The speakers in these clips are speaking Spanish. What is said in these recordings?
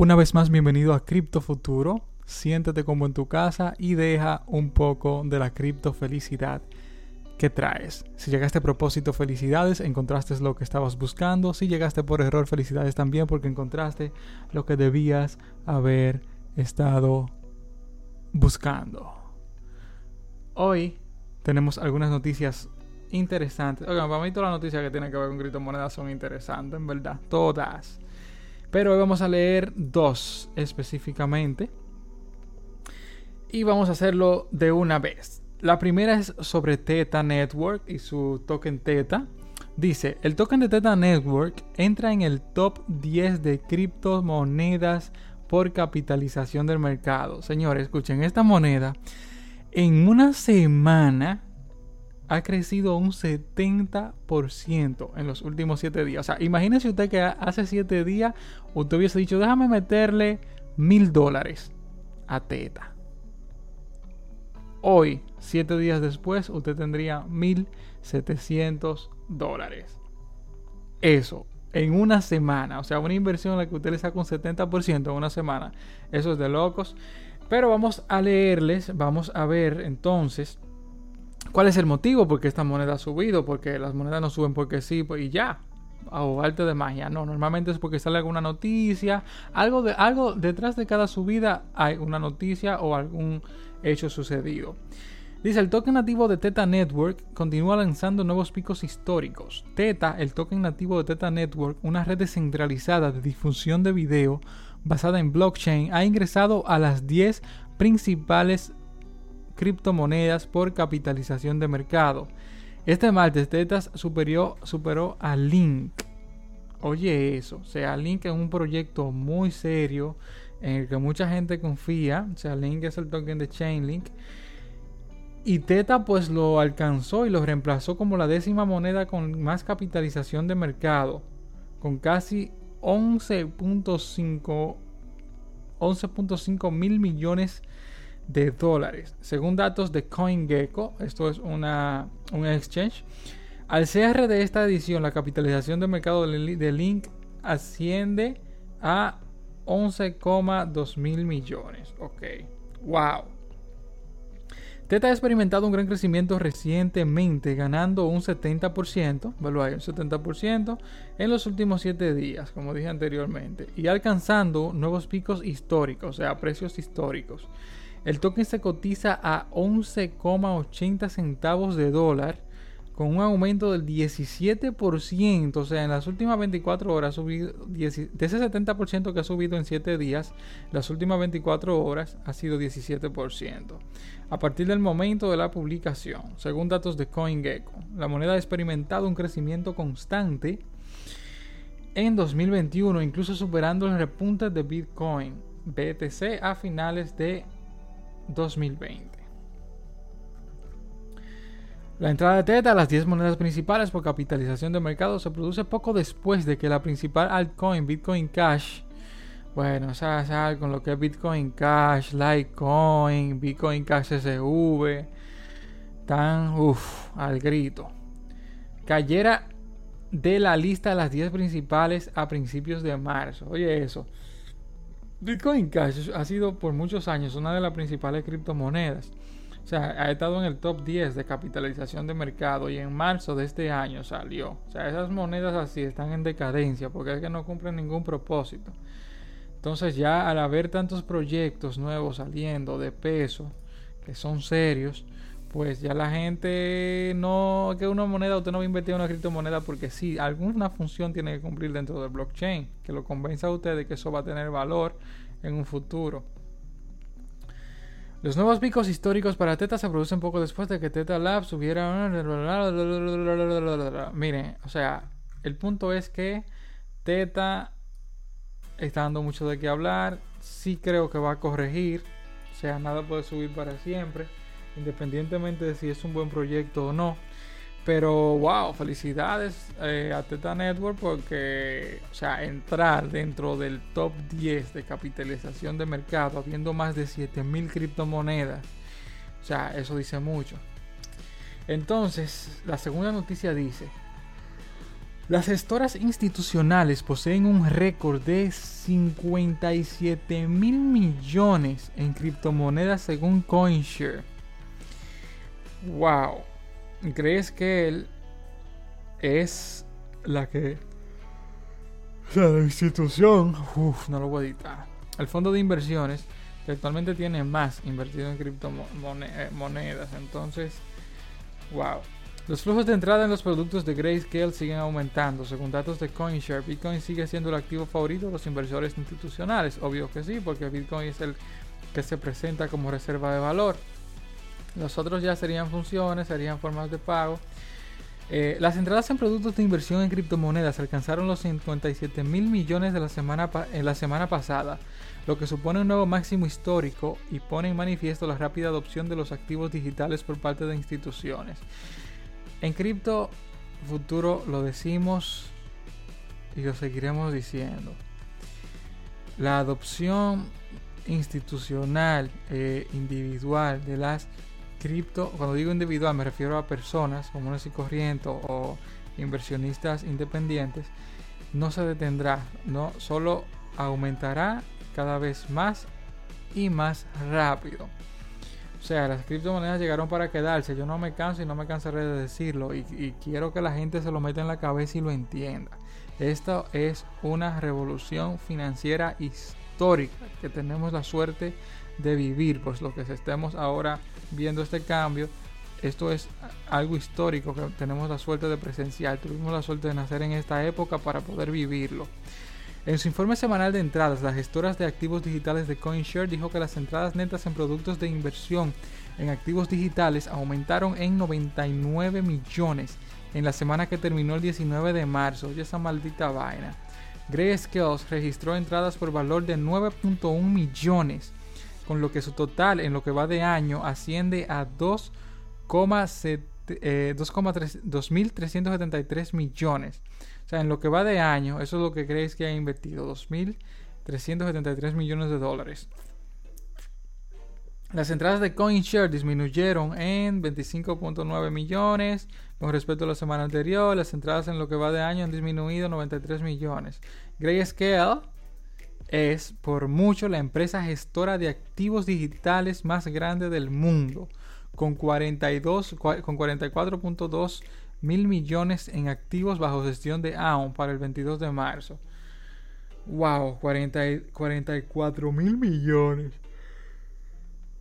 Una vez más, bienvenido a Cripto Futuro. Siéntete como en tu casa y deja un poco de la cripto felicidad que traes. Si llegaste a propósito, felicidades, encontraste lo que estabas buscando. Si llegaste por error, felicidades también porque encontraste lo que debías haber estado buscando. Hoy tenemos algunas noticias interesantes. Para mí todas las noticias que tienen que ver con criptomonedas son interesantes, en verdad. Todas. Pero hoy vamos a leer dos específicamente. Y vamos a hacerlo de una vez. La primera es sobre Teta Network y su token Teta. Dice, el token de Teta Network entra en el top 10 de criptomonedas por capitalización del mercado. Señores, escuchen, esta moneda en una semana ha crecido un 70% en los últimos 7 días. O sea, imagínese usted que hace 7 días usted hubiese dicho, déjame meterle mil dólares a Teta. Hoy, 7 días después, usted tendría 1700 dólares. Eso, en una semana. O sea, una inversión en la que usted le saca un 70% en una semana. Eso es de locos. Pero vamos a leerles, vamos a ver entonces ¿Cuál es el motivo? Porque esta moneda ha subido, porque las monedas no suben porque sí, pues, y ya. O arte de magia. No, normalmente es porque sale alguna noticia. Algo, de, algo detrás de cada subida hay una noticia o algún hecho sucedido. Dice, el token nativo de Teta Network continúa lanzando nuevos picos históricos. Teta, el token nativo de Teta Network, una red descentralizada de difusión de video basada en blockchain, ha ingresado a las 10 principales criptomonedas por capitalización de mercado. Este martes Tetas superó, superó a Link. Oye eso, o sea, Link es un proyecto muy serio en el que mucha gente confía. O sea, Link es el token de Chainlink. Y Teta pues lo alcanzó y lo reemplazó como la décima moneda con más capitalización de mercado. Con casi 11.5 11.5 mil millones de dólares. Según datos de CoinGecko, esto es una, un exchange, al cierre de esta edición, la capitalización de mercado de Link asciende a 11,2 mil millones. Ok, wow. Teta ha experimentado un gran crecimiento recientemente, ganando un 70%, ¿verdad? un 70% en los últimos 7 días, como dije anteriormente, y alcanzando nuevos picos históricos, o sea, precios históricos. El token se cotiza a 11,80 centavos de dólar con un aumento del 17%, o sea, en las últimas 24 horas ha subido de ese 70% que ha subido en 7 días, las últimas 24 horas ha sido 17%. A partir del momento de la publicación, según datos de CoinGecko, la moneda ha experimentado un crecimiento constante en 2021, incluso superando el repunte de Bitcoin BTC a finales de 2020. La entrada de Teta a las 10 monedas principales por capitalización de mercado se produce poco después de que la principal altcoin Bitcoin Cash, bueno, o sea, con lo que es Bitcoin Cash, Litecoin, Bitcoin Cash SV, tan uff, al grito, cayera de la lista de las 10 principales a principios de marzo. Oye, eso. Bitcoin Cash ha sido por muchos años una de las principales criptomonedas. O sea, ha estado en el top 10 de capitalización de mercado y en marzo de este año salió. O sea, esas monedas así están en decadencia porque es que no cumplen ningún propósito. Entonces ya al haber tantos proyectos nuevos saliendo de peso, que son serios, pues ya la gente no, que una moneda, usted no va a invertir en una criptomoneda porque sí, alguna función tiene que cumplir dentro del blockchain, que lo convenza a usted de que eso va a tener valor en un futuro. Los nuevos picos históricos para Teta se producen poco después de que Teta Labs hubiera... Miren, o sea, el punto es que Teta está dando mucho de qué hablar. Sí creo que va a corregir. O sea, nada puede subir para siempre independientemente de si es un buen proyecto o no. Pero wow, felicidades eh, a Teta Network porque, o sea, entrar dentro del top 10 de capitalización de mercado, habiendo más de 7000 criptomonedas, o sea, eso dice mucho. Entonces, la segunda noticia dice: Las gestoras institucionales poseen un récord de 57 mil millones en criptomonedas según CoinShare. Wow. ¿Crees que él es la que... La institución... Uf, no lo voy a editar. El fondo de inversiones que actualmente tiene más invertido en criptomonedas. Entonces, wow. Los flujos de entrada en los productos de Grayscale siguen aumentando. Según datos de CoinShare, Bitcoin sigue siendo el activo favorito de los inversores institucionales. Obvio que sí, porque Bitcoin es el que se presenta como reserva de valor. Los otros ya serían funciones, serían formas de pago. Eh, las entradas en productos de inversión en criptomonedas alcanzaron los 57 mil millones de la semana en la semana pasada, lo que supone un nuevo máximo histórico y pone en manifiesto la rápida adopción de los activos digitales por parte de instituciones. En cripto futuro lo decimos y lo seguiremos diciendo. La adopción institucional e individual de las cripto, cuando digo individual me refiero a personas comunes y corrientes o inversionistas independientes, no se detendrá, no solo aumentará cada vez más y más rápido. O sea, las criptomonedas llegaron para quedarse. Yo no me canso y no me cansaré de decirlo. Y, y, quiero que la gente se lo meta en la cabeza y lo entienda. Esto es una revolución financiera histórica que tenemos la suerte de vivir. Pues lo que estemos ahora viendo este cambio, esto es algo histórico que tenemos la suerte de presenciar. Tuvimos la suerte de nacer en esta época para poder vivirlo. En su informe semanal de entradas, las gestoras de activos digitales de CoinShare dijo que las entradas netas en productos de inversión en activos digitales aumentaron en 99 millones en la semana que terminó el 19 de marzo. Oye esa maldita vaina. Grayscale registró entradas por valor de 9.1 millones con lo que su total en lo que va de año asciende a 2.373 eh, millones. O sea, en lo que va de año, eso es lo que creéis que ha invertido, 2.373 millones de dólares. Las entradas de CoinShare disminuyeron en 25.9 millones con respecto a la semana anterior. Las entradas en lo que va de año han disminuido 93 millones. Grayscale es por mucho la empresa gestora de activos digitales más grande del mundo, con, 42, con 44.2 mil millones en activos bajo gestión de AON para el 22 de marzo. Wow, 40, 44 mil millones.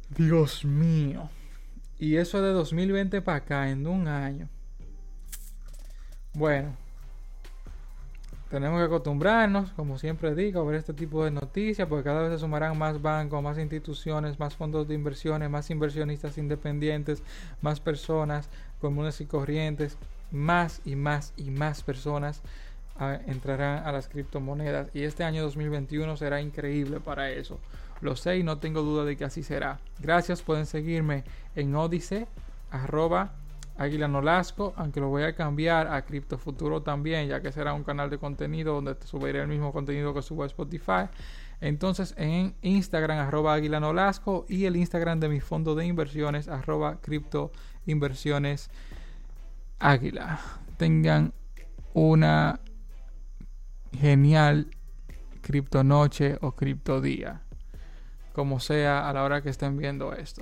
Dios mío. Y eso de 2020 para acá, en un año. Bueno, tenemos que acostumbrarnos, como siempre digo, a ver este tipo de noticias, porque cada vez se sumarán más bancos, más instituciones, más fondos de inversiones, más inversionistas independientes, más personas comunes y corrientes, más y más y más personas ah, entrarán a las criptomonedas. Y este año 2021 será increíble para eso. Lo sé y no tengo duda de que así será. Gracias, pueden seguirme en Odise, arroba Águila Nolasco, aunque lo voy a cambiar a Cripto Futuro también, ya que será un canal de contenido donde subiré el mismo contenido que subo a Spotify. Entonces en Instagram arroba Águila Nolasco y el Instagram de mi fondo de inversiones arroba Cripto Inversiones Águila. Tengan una genial cripto noche o cripto día, como sea a la hora que estén viendo esto.